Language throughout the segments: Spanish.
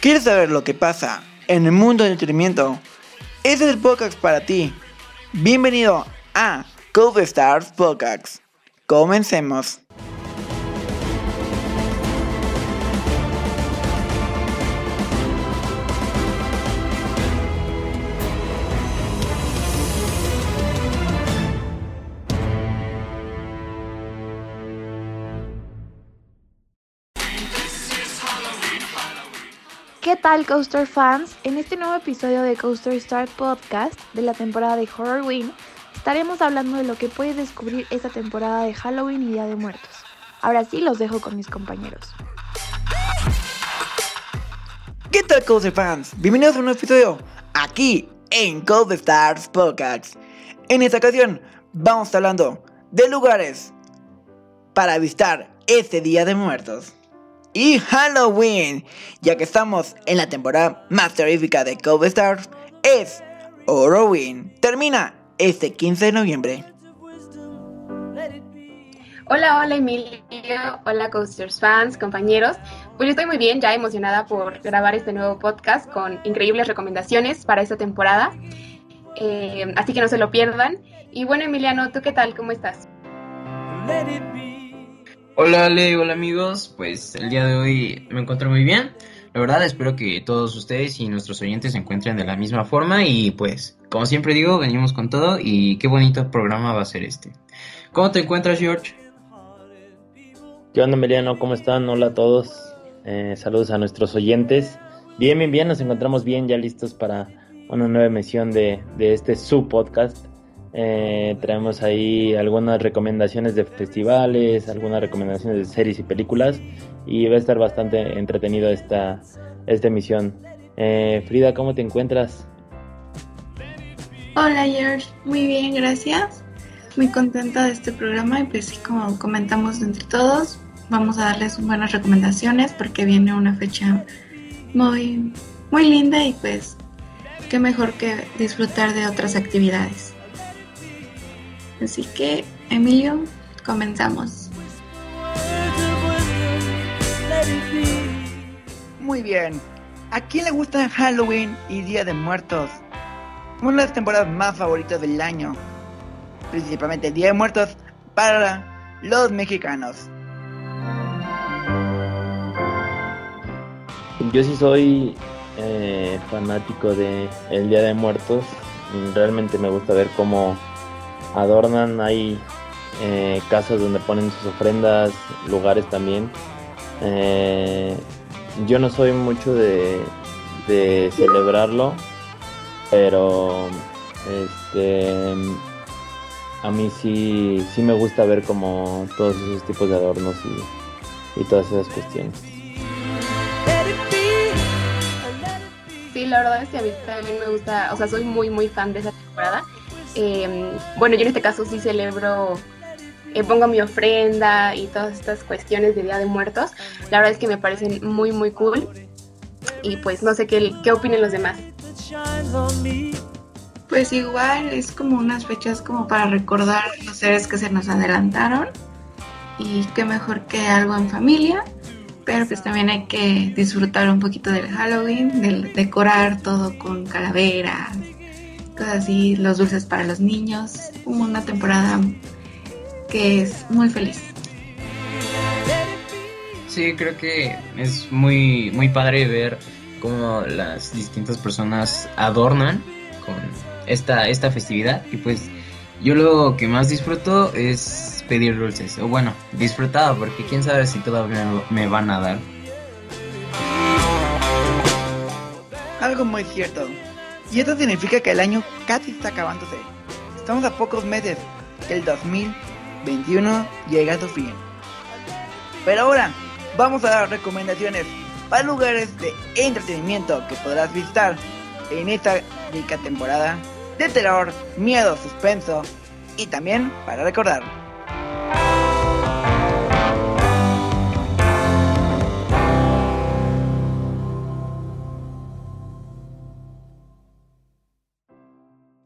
¿Quieres saber lo que pasa en el mundo del entretenimiento? Este es el podcast para ti. Bienvenido a Cove Stars Podcast. Comencemos. Tal Coaster fans? En este nuevo episodio de Coaster Start Podcast de la temporada de Horrorween estaremos hablando de lo que puedes descubrir esta temporada de Halloween y Día de Muertos. Ahora sí los dejo con mis compañeros. ¿Qué tal Coaster fans? Bienvenidos a un nuevo episodio aquí en Cold Stars Podcast. En esta ocasión vamos a estar hablando de lugares para visitar este Día de Muertos y Halloween, ya que estamos en la temporada más terrífica de Cove Stars, es Halloween. Termina este 15 de noviembre. Hola, hola Emilio, hola Coasters fans, compañeros. Pues yo estoy muy bien, ya emocionada por grabar este nuevo podcast con increíbles recomendaciones para esta temporada. Eh, así que no se lo pierdan. Y bueno, Emiliano, ¿tú qué tal? ¿Cómo estás? Hola Ale, hola amigos, pues el día de hoy me encuentro muy bien. La verdad espero que todos ustedes y nuestros oyentes se encuentren de la misma forma y pues como siempre digo, venimos con todo y qué bonito programa va a ser este. ¿Cómo te encuentras George? ¿Qué onda Emiliano? ¿Cómo están? Hola a todos. Eh, saludos a nuestros oyentes. Bien, bien, bien, nos encontramos bien, ya listos para una nueva emisión de, de este su podcast. Eh, traemos ahí algunas recomendaciones de festivales, algunas recomendaciones de series y películas y va a estar bastante entretenido esta, esta emisión. Eh, Frida, ¿cómo te encuentras? Hola George, muy bien, gracias. Muy contenta de este programa y pues sí, como comentamos entre todos, vamos a darles buenas recomendaciones porque viene una fecha muy, muy linda y pues qué mejor que disfrutar de otras actividades. Así que, Emilio, comenzamos. Muy bien. ¿A quién le gusta Halloween y Día de Muertos? Una de las temporadas más favoritas del año. Principalmente Día de Muertos para los mexicanos. Yo sí soy eh, fanático de El Día de Muertos. Realmente me gusta ver cómo adornan, hay eh, casas donde ponen sus ofrendas, lugares también. Eh, yo no soy mucho de, de celebrarlo, pero este a mí sí, sí me gusta ver como todos esos tipos de adornos y, y todas esas cuestiones. Sí, la verdad es que a mí también me gusta, o sea, soy muy, muy fan de esa temporada. Eh, bueno, yo en este caso sí celebro, eh, pongo mi ofrenda y todas estas cuestiones de Día de Muertos. La verdad es que me parecen muy, muy cool. Y pues no sé qué, qué opinen los demás. Pues igual es como unas fechas como para recordar los seres que se nos adelantaron. Y qué mejor que algo en familia. Pero pues también hay que disfrutar un poquito del Halloween, del decorar todo con calaveras, cosas así, los dulces para los niños. Como una temporada que es muy feliz. Sí, creo que es muy, muy padre ver cómo las distintas personas adornan con esta, esta festividad. Y pues yo lo que más disfruto es pedir dulces. O bueno, disfrutado, porque quién sabe si todavía me van a dar. Algo muy cierto. Y esto significa que el año casi está acabándose. Estamos a pocos meses que el 2021 llega a su fin. Pero ahora vamos a dar recomendaciones para lugares de entretenimiento que podrás visitar en esta rica temporada de terror, miedo, suspenso y también para recordar.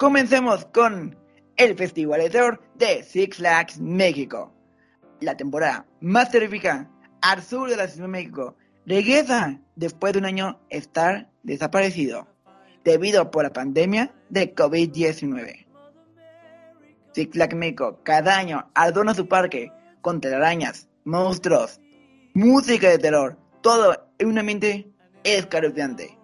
Comencemos con el Festival de Terror de Six Flags México. La temporada más terrífica al sur de la Ciudad de México regresa después de un año estar desaparecido debido por la pandemia de COVID-19. Six Flags México cada año adorna su parque con telarañas, monstruos, música de terror, todo en un ambiente escalofriante.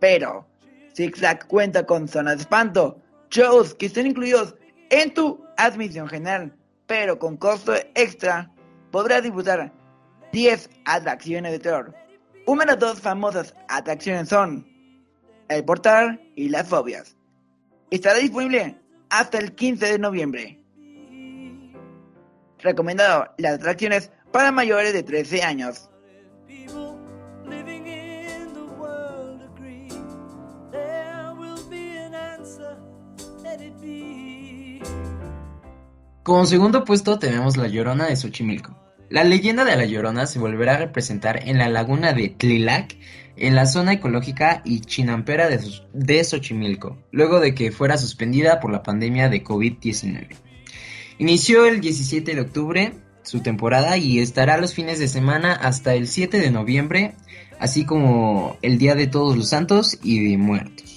Pero Six Flags cuenta con zonas de espanto, shows que están incluidos en tu admisión general, pero con costo extra podrás disfrutar 10 atracciones de terror. Una de las dos famosas atracciones son el portal y las fobias. Estará disponible hasta el 15 de noviembre. Recomendado las atracciones para mayores de 13 años. Como segundo puesto tenemos La Llorona de Xochimilco. La leyenda de La Llorona se volverá a representar en la laguna de Tlilac, en la zona ecológica y chinampera de, Xochimilco, luego de que fuera suspendida por la pandemia de COVID-19. Inició el 17 de octubre su temporada y estará los fines de semana hasta el 7 de noviembre, así como el Día de Todos los Santos y de Muertos.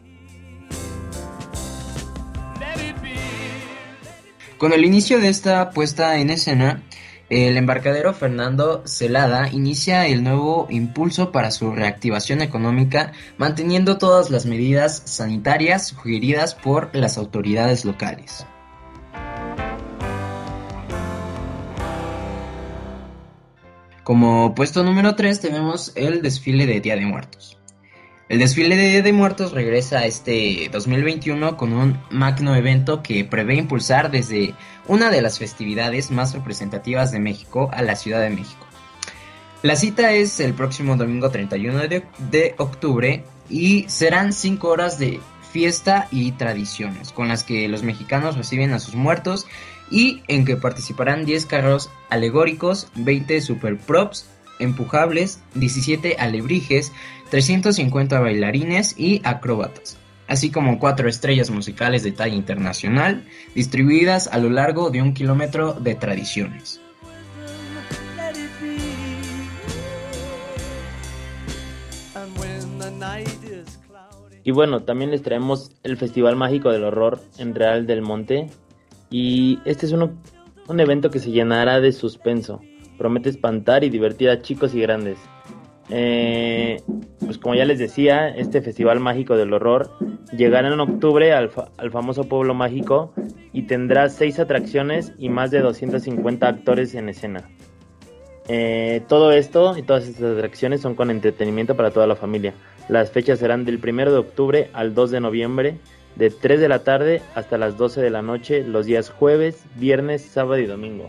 Con el inicio de esta puesta en escena, el embarcadero Fernando Celada inicia el nuevo impulso para su reactivación económica, manteniendo todas las medidas sanitarias sugeridas por las autoridades locales. Como puesto número 3 tenemos el desfile de Día de Muertos. El desfile de de Muertos regresa este 2021 con un magno evento que prevé impulsar desde una de las festividades más representativas de México a la Ciudad de México. La cita es el próximo domingo 31 de, octubre y serán 5 horas de fiesta y tradiciones con las que los mexicanos reciben a sus muertos y en que participarán 10 carros alegóricos, 20 super props, empujables, 17 alebrijes, 350 bailarines y acróbatas, así como cuatro estrellas musicales de talla internacional distribuidas a lo largo de un kilómetro de tradiciones. Y bueno, también les traemos el Festival Mágico del Horror en Real del Monte. Y este es un evento que se llenará de suspenso promete espantar y divertir a chicos y grandes. Eh, pues como ya les decía, este Festival Mágico del Horror llegará en octubre al, famoso pueblo mágico y tendrá seis atracciones y más de 250 actores en escena. Eh, todo esto y todas estas atracciones son con entretenimiento para toda la familia. Las fechas serán del 1 de octubre al 2 de noviembre, de 3 de la tarde hasta las 12 de la noche, los días jueves, viernes, sábado y domingo.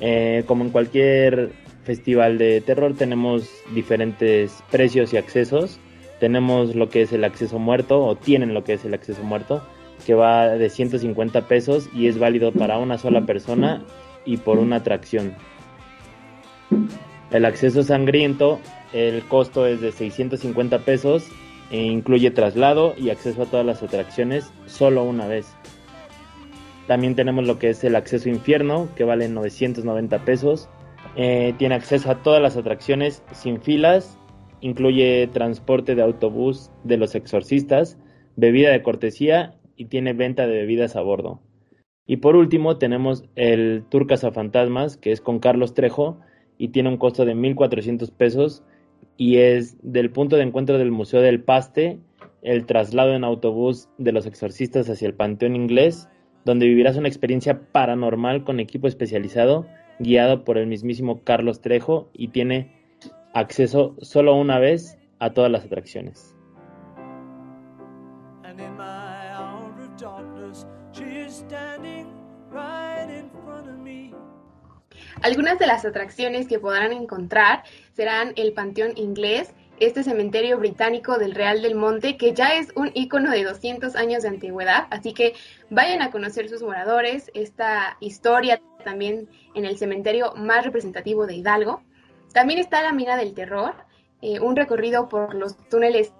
Eh, como en cualquier festival de terror tenemos diferentes precios y accesos. Tenemos lo que es el acceso muerto o tienen lo que es el acceso muerto que va de 150 pesos y es válido para una sola persona y por una atracción. El acceso sangriento, el costo es de 650 pesos e incluye traslado y acceso a todas las atracciones solo una vez. También tenemos lo que es el acceso infierno, que vale 990 pesos. Eh, tiene acceso a todas las atracciones sin filas. Incluye transporte de autobús de los exorcistas, bebida de cortesía y tiene venta de bebidas a bordo. Y por último tenemos el Tour Fantasmas, que es con Carlos Trejo y tiene un costo de 1.400 pesos y es del punto de encuentro del Museo del Paste, el traslado en autobús de los exorcistas hacia el Panteón Inglés donde vivirás una experiencia paranormal con equipo especializado guiado por el mismísimo Carlos Trejo y tiene acceso solo una vez a todas las atracciones. Algunas de las atracciones que podrán encontrar serán el Panteón Inglés, este cementerio británico del Real del Monte, que ya es un icono de 200 años de antigüedad, así que vayan a conocer sus moradores, esta historia también en el cementerio más representativo de Hidalgo. También está la Mina del Terror, eh, un recorrido por los túneles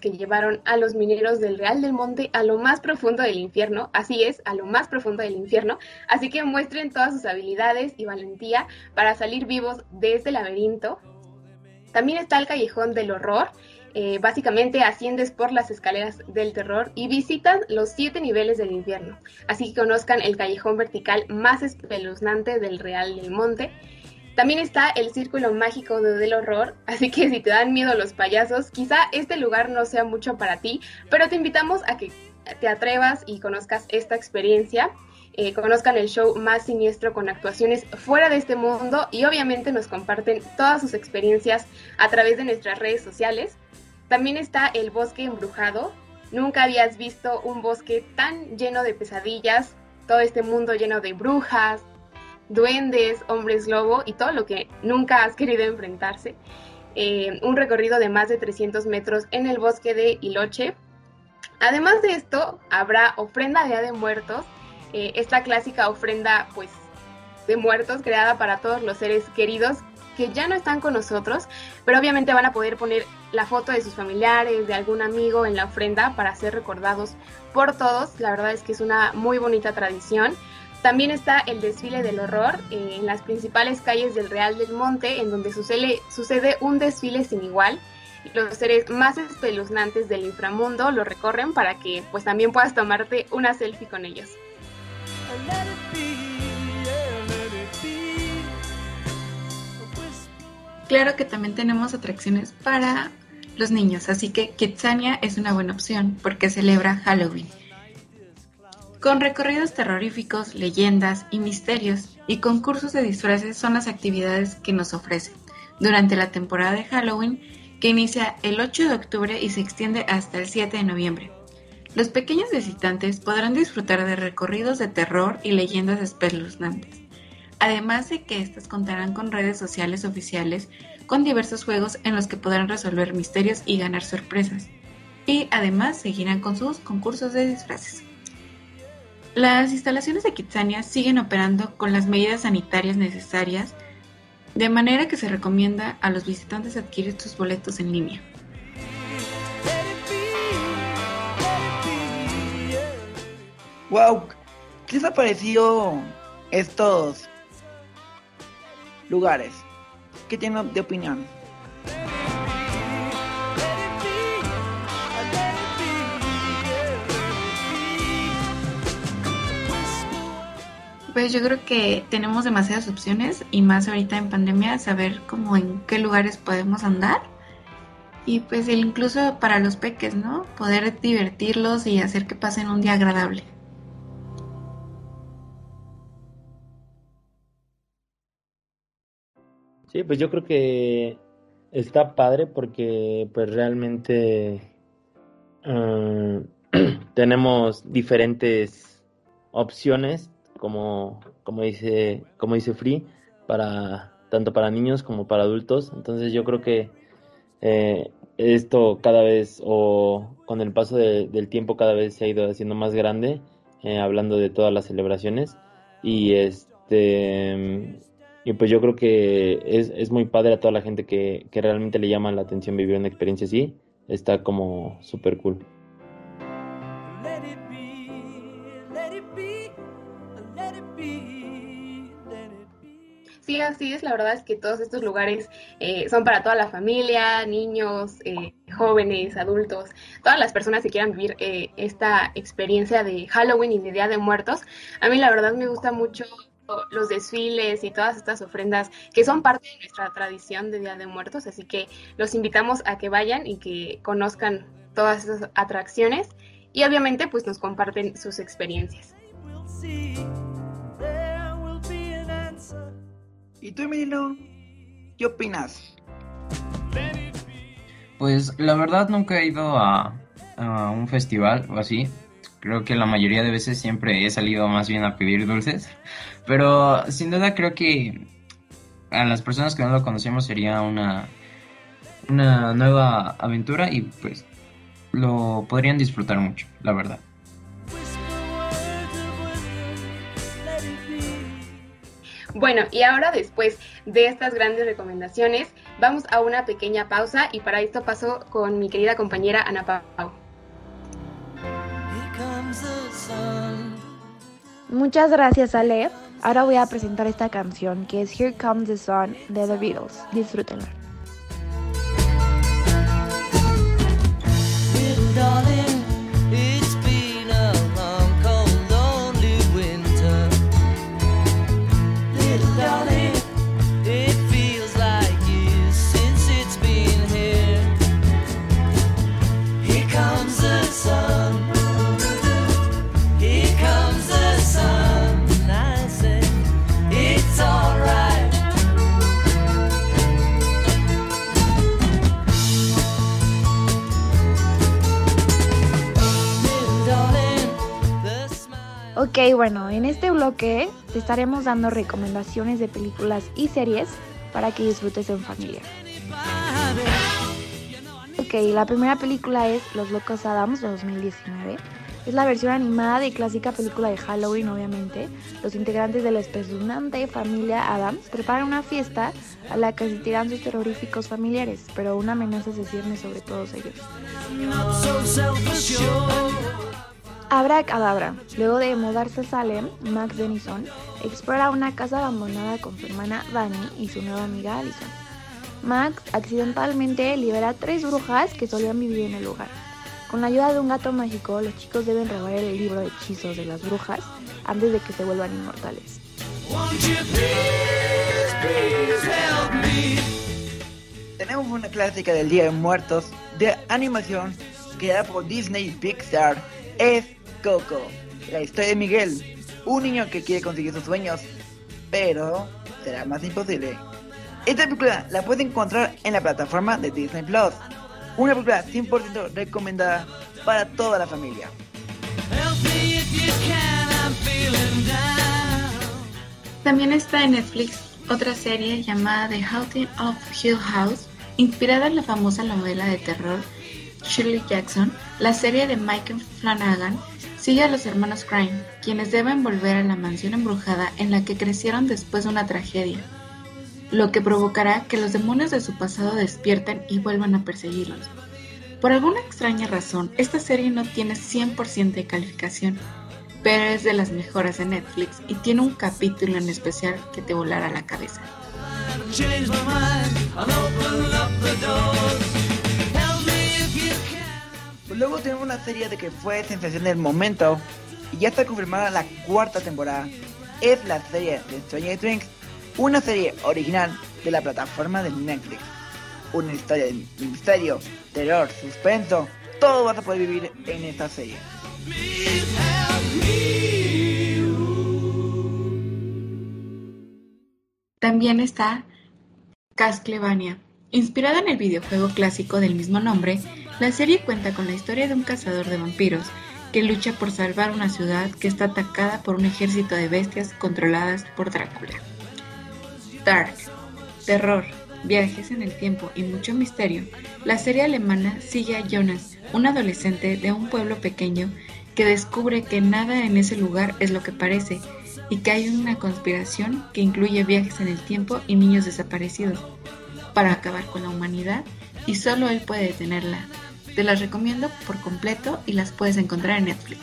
que llevaron a los mineros del Real del Monte a lo más profundo del infierno, así es, a lo más profundo del infierno, así que muestren todas sus habilidades y valentía para salir vivos de este laberinto También está el Callejón del Horror. Eh, básicamente asciendes por las escaleras del terror y visitas los siete niveles del infierno. Así que conozcan el callejón vertical más espeluznante del Real del Monte. También está el Círculo Mágico del Horror, así que si te dan miedo los payasos, quizá este lugar no sea mucho para ti, pero te invitamos a que te atrevas y conozcas esta experiencia. Eh, conozcan el show más siniestro con actuaciones fuera de este mundo y obviamente nos comparten todas sus experiencias a través de nuestras redes sociales. También está el bosque embrujado. Nunca habías visto un bosque tan lleno de pesadillas, todo este mundo lleno de brujas, duendes, hombres lobo y todo lo que nunca has querido enfrentarse. Eh, un recorrido de más de 300 metros en el bosque de Iloche. Además de esto, habrá ofrenda de Día de Muertos, eh, esta clásica ofrenda pues de muertos creada para todos los seres queridos que ya no están con nosotros, pero obviamente van a poder poner la foto de sus familiares, de algún amigo en la ofrenda para ser recordados por todos. La verdad es que es una muy bonita tradición. También está el desfile del horror eh, en las principales calles del Real del Monte, en donde sucede, sucede un desfile sin igual. Los seres más espeluznantes del inframundo lo recorren para que pues también puedas tomarte una selfie con ellos. Claro que también tenemos atracciones para los niños, así que Kitsania es una buena opción porque celebra Halloween. Con recorridos terroríficos, leyendas y misterios y concursos de disfraces son las actividades que nos ofrece durante la temporada de Halloween que inicia el 8 de octubre y se extiende hasta el 7 de noviembre. Los pequeños visitantes podrán disfrutar de recorridos de terror y leyendas espeluznantes, además de que éstas contarán con redes sociales oficiales con diversos juegos en los que podrán resolver misterios y ganar sorpresas, y además seguirán con sus concursos de disfraces. Las instalaciones de Kitsania siguen operando con las medidas sanitarias necesarias, de manera que se recomienda a los visitantes adquirir sus boletos en línea. Wow, ¿qué les ha parecido estos lugares? ¿Qué tienen de opinión? Pues yo creo que tenemos demasiadas opciones y más ahorita en pandemia saber cómo en qué lugares podemos andar y pues incluso para los peques, ¿no? Poder divertirlos y hacer que pasen un día agradable. Sí, pues yo creo que está padre porque pues realmente ah, tenemos diferentes opciones como, como dice como dice Free para tanto para niños como para adultos. Entonces yo creo que eh, esto cada vez o con el paso del tiempo cada vez se ha ido haciendo más grande eh, hablando de todas las celebraciones. Y este y pues yo creo que es, es muy padre a toda la gente que, que realmente le llama la atención vivir una experiencia así. Está como súper cool. Sí, así es. La verdad es que todos estos lugares eh, son para toda la familia, niños, eh, jóvenes, adultos, todas las personas que quieran vivir eh, esta experiencia de Halloween y de Día de Muertos. A mí la verdad me gusta mucho los desfiles y todas estas ofrendas que son parte de nuestra tradición de Día de Muertos, así que los invitamos a que vayan y que conozcan todas esas atracciones y obviamente pues nos comparten sus experiencias. ¿Y tú, Emilio? ¿Qué opinas? Pues la verdad nunca he ido a, a un festival o así, Creo que la mayoría de veces siempre he salido más bien a pedir dulces. Pero sin duda creo que a las personas que no lo conocemos sería una, una nueva aventura y pues lo podrían disfrutar mucho, la verdad. Bueno, y ahora después de estas grandes recomendaciones, vamos a una pequeña pausa y para esto paso con mi querida compañera Ana Pau. Muchas gracias Ale. Ahora voy a presentar esta canción que es Here Comes the Sun de The Beatles. Disfrútenla. Bueno, en este bloque te estaremos dando recomendaciones de películas y series para que disfrutes en familia. Ok, la primera película es Los Locos Adams de 2019. Es la versión animada de clásica película de Halloween, obviamente. Los integrantes de la espeluznante familia Adams preparan una fiesta a la que asistirán sus terroríficos familiares, pero una amenaza se cierne sobre todos ellos. Abra Cadabra. Luego de mudarse a Salem, Max Denison explora una casa abandonada con su hermana Dani y su nueva amiga Allison. Max accidentalmente libera tres brujas que solían vivir en el lugar. Con la ayuda de un gato mágico, los chicos deben robar el libro de hechizos de las brujas antes de que se vuelvan inmortales. Tenemos una clásica del Día de Muertos de animación creada por Disney Pixar. Es Coco, la historia de Miguel, un niño que quiere conseguir sus sueños, pero será más imposible. Esta película la puedes encontrar en la plataforma de Disney Plus. Una película 100% recomendada para toda la familia. También está en Netflix otra serie llamada The Haunting of Hill House, inspirada en la famosa novela de terror Shirley Jackson. La serie de Michael Flanagan sigue a los hermanos Crime, quienes deben volver a la mansión embrujada en la que crecieron después de una tragedia, lo que provocará que los demonios de su pasado despierten y vuelvan a perseguirlos. Por alguna extraña razón, esta serie no tiene 100% de calificación, pero es de las mejores de Netflix y tiene un capítulo en especial que te volará la cabeza. Luego tenemos una serie de que fue sensación del momento y ya está confirmada la cuarta temporada. Es la serie de Stranger Things, una serie original de la plataforma de Netflix. Una historia de misterio, terror, suspenso, todo vas a poder vivir en esta serie. También está Castlevania. Inspirada en el videojuego clásico del mismo nombre, la serie cuenta con la historia de un cazador de vampiros que lucha por salvar una ciudad que está atacada por un ejército de bestias controladas por Drácula. Dark, terror, viajes en el tiempo y mucho misterio, la serie alemana sigue a Jonas, un adolescente de un pueblo pequeño que descubre que nada en ese lugar es lo que parece y que hay una conspiración que incluye viajes en el tiempo y niños desaparecidos para acabar con la humanidad y solo él puede detenerla. Te las recomiendo por completo y las puedes encontrar en Netflix.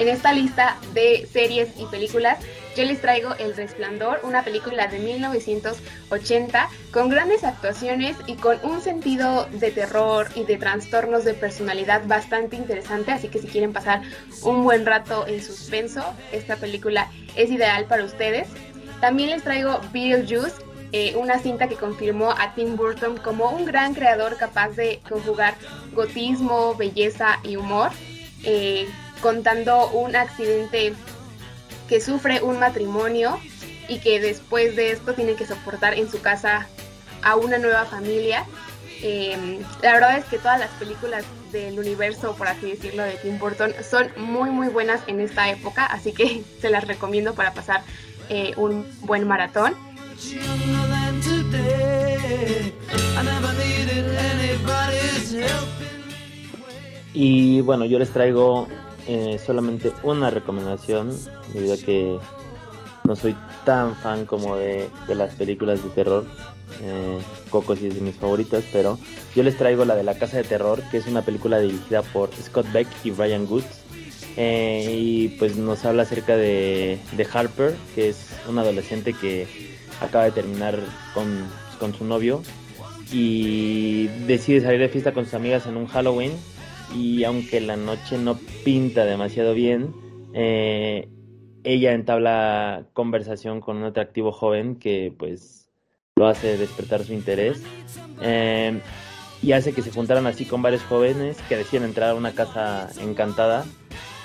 En esta lista de series y películas, yo les traigo El Resplandor, una película de 1980 con grandes actuaciones y con un sentido de terror y de trastornos de personalidad bastante interesante, así que si quieren pasar un buen rato en suspenso, esta película es ideal para ustedes. También les traigo Beetlejuice, eh, una cinta que confirmó a Tim Burton como un gran creador capaz de conjugar gotismo, belleza y humor. Eh, contando un accidente que sufre un matrimonio y que después de esto tiene que soportar en su casa a una nueva familia. Eh, la verdad es que todas las películas del universo, por así decirlo, de Tim Burton son muy muy buenas en esta época, así que se las recomiendo para pasar eh, un buen maratón. Y bueno, yo les traigo eh, solamente una recomendación, debido a que no soy tan fan como de, las películas de terror. Eh, Coco sí es de mis favoritas, pero yo les traigo la de La Casa de Terror, que es una película dirigida por Scott Beck y Brian Goods. Eh, y pues nos habla acerca de, de, Harper, que es un adolescente que acaba de terminar con, con su novio y decide salir de fiesta con sus amigas en un Halloween y aunque la noche no pinta demasiado bien, eh, ella entabla conversación con un atractivo joven que pues lo hace despertar su interés eh, y hace que se juntaran así con varios jóvenes que deciden entrar a una casa encantada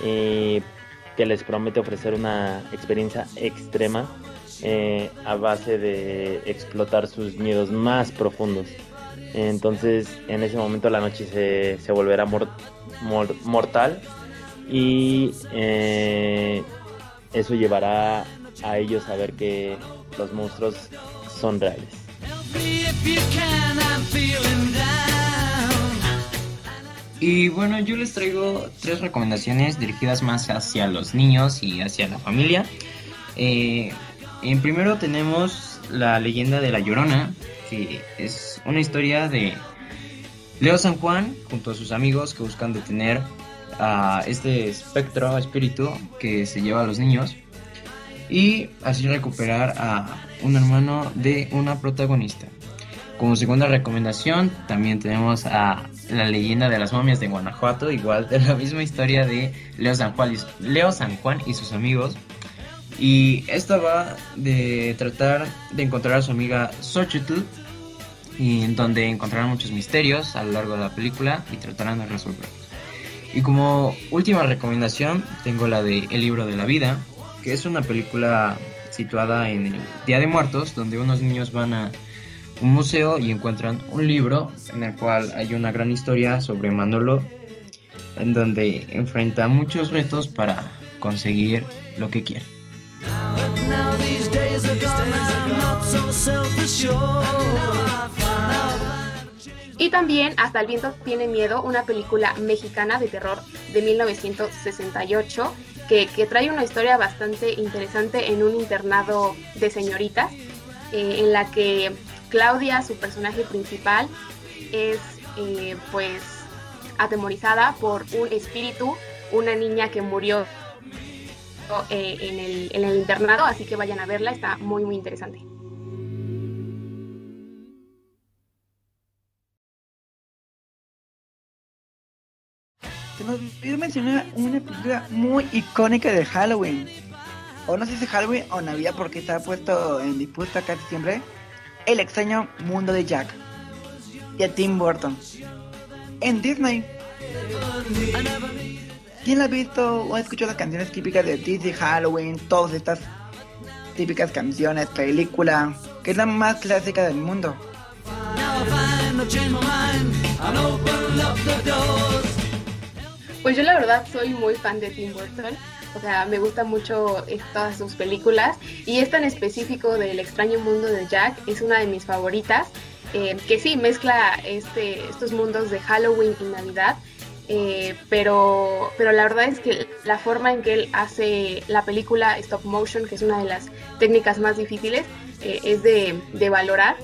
eh, que les promete ofrecer una experiencia extrema a base de explotar sus miedos más profundos. Entonces en ese momento la noche se, se volverá mortal y eh, eso llevará a ellos a ver que los monstruos son reales. Y bueno, yo les traigo tres recomendaciones dirigidas más hacia los niños y hacia la familia. Eh, en primero tenemos la leyenda de la Llorona, que es una historia de Leo San Juan junto a sus amigos que buscan detener a este espectro, espíritu que se lleva a los niños y así recuperar a un hermano de una protagonista. Como segunda recomendación también tenemos a la leyenda de las momias de Guanajuato, igual de la misma historia de Leo San Juan Leo San Juan y sus amigos. Y esta va de tratar de encontrar a su amiga Xochitl, y en donde encontrarán muchos misterios a lo largo de la película y tratarán de resolverlos. Y como última recomendación tengo la de El libro de la vida, que es una película situada en el Día de Muertos, donde unos niños van a un museo y encuentran un libro en el cual hay una gran historia sobre Manolo, en donde enfrenta muchos retos para conseguir lo que quiere. Y también Hasta el viento tiene miedo, una película mexicana de terror de 1968 que, trae una historia bastante interesante en un internado de señoritas, eh, en la que Claudia, su personaje principal, es eh, pues atemorizada por un espíritu, una niña que murió eh, en, el, en el internado, así que vayan a verla, está muy muy interesante. Se nos olvidó mencionar una película muy icónica de Halloween. O no sé si Halloween o Navidad porque está puesto en dispuesta casi siempre. El extraño mundo de Jack. A Tim Burton. En Disney. ¿Quién ha visto o ha escuchado las canciones típicas de Disney, Halloween, todas estas típicas canciones, película, que es la más clásica del mundo? Pues yo la verdad soy muy fan de Tim Burton. O sea, me gustan mucho todas sus películas. Y esta en específico del extraño mundo de Jack es una de mis favoritas. Eh, que sí, mezcla este, estos mundos de Halloween y Navidad. Eh, pero, pero la verdad es que la forma en que él hace la película stop motion, que es una de las técnicas más difíciles, eh, es de, de, valorar.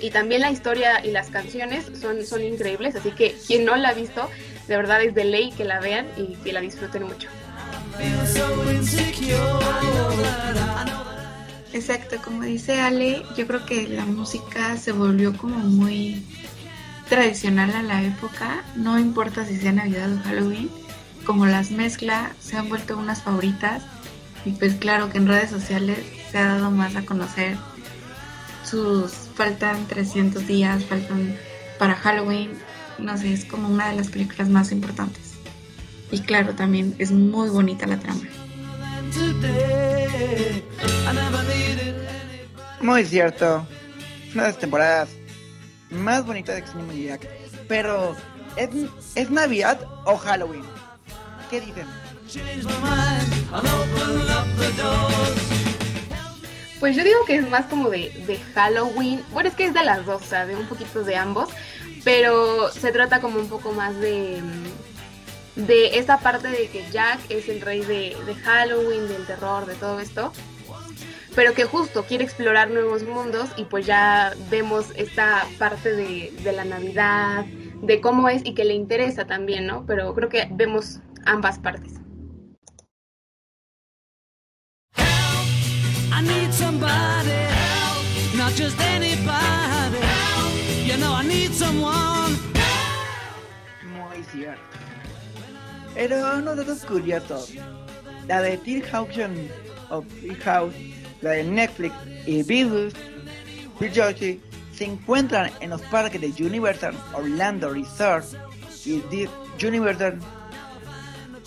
Y también la historia y las canciones son, son increíbles, así que quien no la ha visto, de verdad es de ley que la vean y que la disfruten mucho. Exacto, como dice Ale, yo creo que la música se volvió como muy tradicional a la época, no importa si sea Navidad o Halloween, como las mezcla se han vuelto unas favoritas y pues claro que en redes sociales se ha dado más a conocer sus faltan 300 días, faltan para Halloween, no sé, es como una de las películas más importantes. Y claro, también es muy bonita la trama. Muy cierto. Una de las temporadas más bonitas de Extreme Jack. Pero, ¿es, ¿es Navidad o Halloween? ¿Qué dicen? Pues yo digo que es más como de, de Halloween. Bueno, es que es de las dos, o sea, de un poquito de ambos pero se trata como un poco más de de esta parte de que Jack es el rey de, Halloween, del terror, de todo esto, pero que justo quiere explorar nuevos mundos y pues ya vemos esta parte de, de la Navidad, de cómo es y que le interesa también, ¿no? Pero creo que vemos ambas partes. I need somebody, not just muy cierto. Pero unos datos curiosos. La de Tear Auction of House, la de Netflix y Beatles, Bill Joshi se encuentran en los parques de Universal Orlando Resort y Universal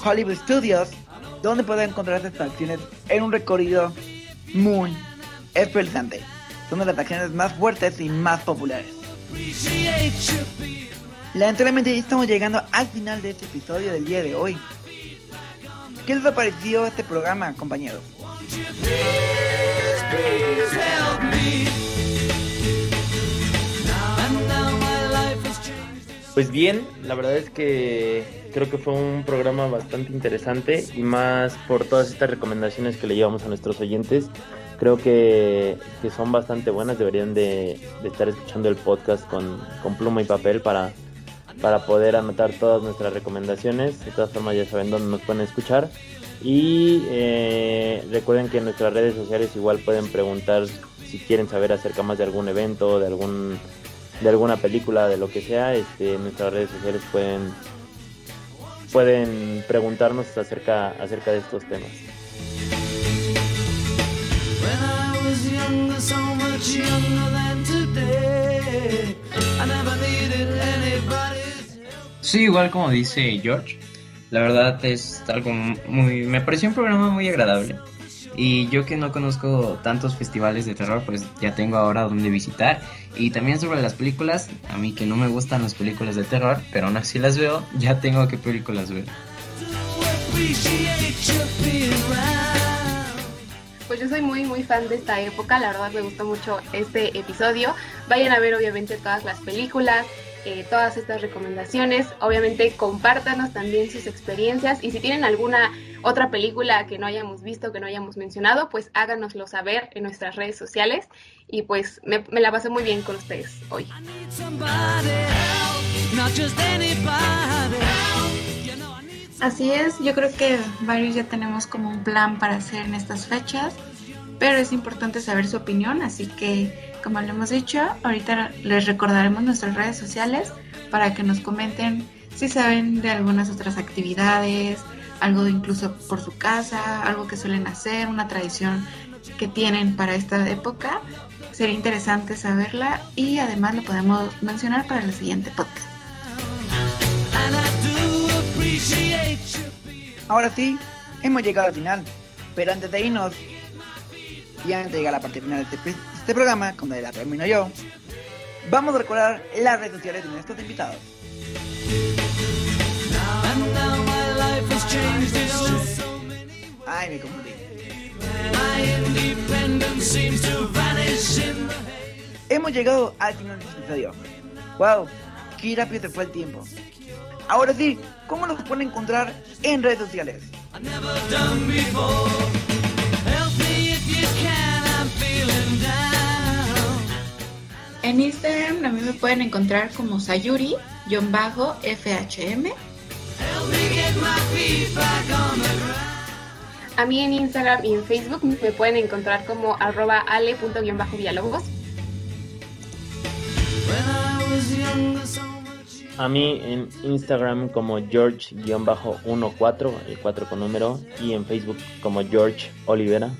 Hollywood Studios, donde pueden encontrar estas atracciones en un recorrido muy espeluznante. Son de las atracciones más fuertes y más populares. Lamentablemente estamos llegando al final de este episodio del día de hoy. ¿Qué les ha parecido este programa, compañeros? Pues bien, la verdad es que creo que fue un programa bastante interesante y más por todas estas recomendaciones que le llevamos a nuestros oyentes. Creo que, son bastante buenas, deberían de, estar escuchando el podcast con, pluma y papel para, para poder anotar todas nuestras recomendaciones. De todas formas ya saben dónde nos pueden escuchar. Y eh, recuerden que en nuestras redes sociales igual pueden preguntar si quieren saber acerca más de algún evento, de algún de alguna película, de lo que sea, este, en nuestras redes sociales pueden pueden preguntarnos acerca acerca de estos temas. Sí, igual como dice George, la verdad es algo muy... Me pareció un programa muy agradable. Y yo que no conozco tantos festivales de terror, pues ya tengo ahora donde visitar. Y también sobre las películas, a mí que no me gustan las películas de terror, pero aún así las veo, ya tengo qué películas ver. Pues yo soy muy muy fan de esta época, la verdad me gustó mucho este episodio. Vayan a ver obviamente todas las películas, eh, todas estas recomendaciones. Obviamente compártanos también sus experiencias y si tienen alguna otra película que no hayamos visto, que no hayamos mencionado, pues háganoslo saber en nuestras redes sociales y pues me, la pasé muy bien con ustedes hoy. Así es, yo creo que varios ya tenemos como un plan para hacer en estas fechas, pero es importante saber su opinión, así que como lo hemos dicho, ahorita les recordaremos nuestras redes sociales para que nos comenten si saben de algunas otras actividades, algo incluso por su casa, algo que suelen hacer, una tradición que tienen para esta época. Sería interesante saberla y además lo podemos mencionar para el siguiente podcast. Ahora sí, hemos llegado al final, pero antes de irnos y antes de llegar a la parte final de este, este programa, como la termino yo, vamos a recordar las redes sociales de nuestros invitados. Ay, me confundí. Hemos llegado al final del episodio. Wow, qué rápido se fue el tiempo. Ahora sí, ¿cómo nos pueden encontrar en redes sociales? En Instagram a mí me pueden encontrar como Sayuri-FHM. A mí en Instagram y en Facebook me pueden encontrar como arroba ale.diálogos. A mí en Instagram como George-14, el 4 con número, y en Facebook como George Olivera.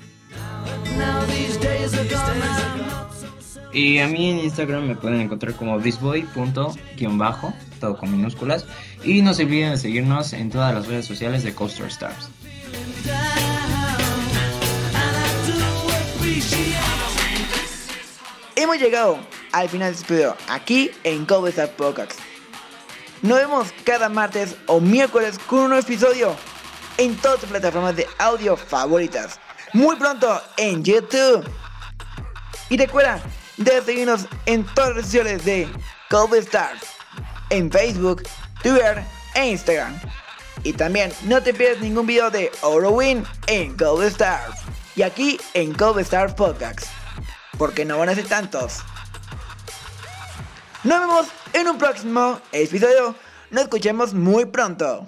Y a mí en Instagram me pueden encontrar como thisboy.bajo, todo con minúsculas. Y no se olviden de seguirnos en todas las redes sociales de Coaster Stars. Hemos llegado al final de este video aquí en Stars Podcast. Nos vemos cada martes o miércoles con un nuevo episodio en todas tus plataformas de audio favoritas. Muy pronto en YouTube. Y recuerda de seguirnos en todas las redes de Cold Stars, en Facebook, Twitter e Instagram. Y también no te pierdas ningún video de Orowin en Gold Stars y aquí en Gold Stars Podcast, porque no van a ser tantos. Nos vemos en un próximo episodio. Nos escuchemos muy pronto.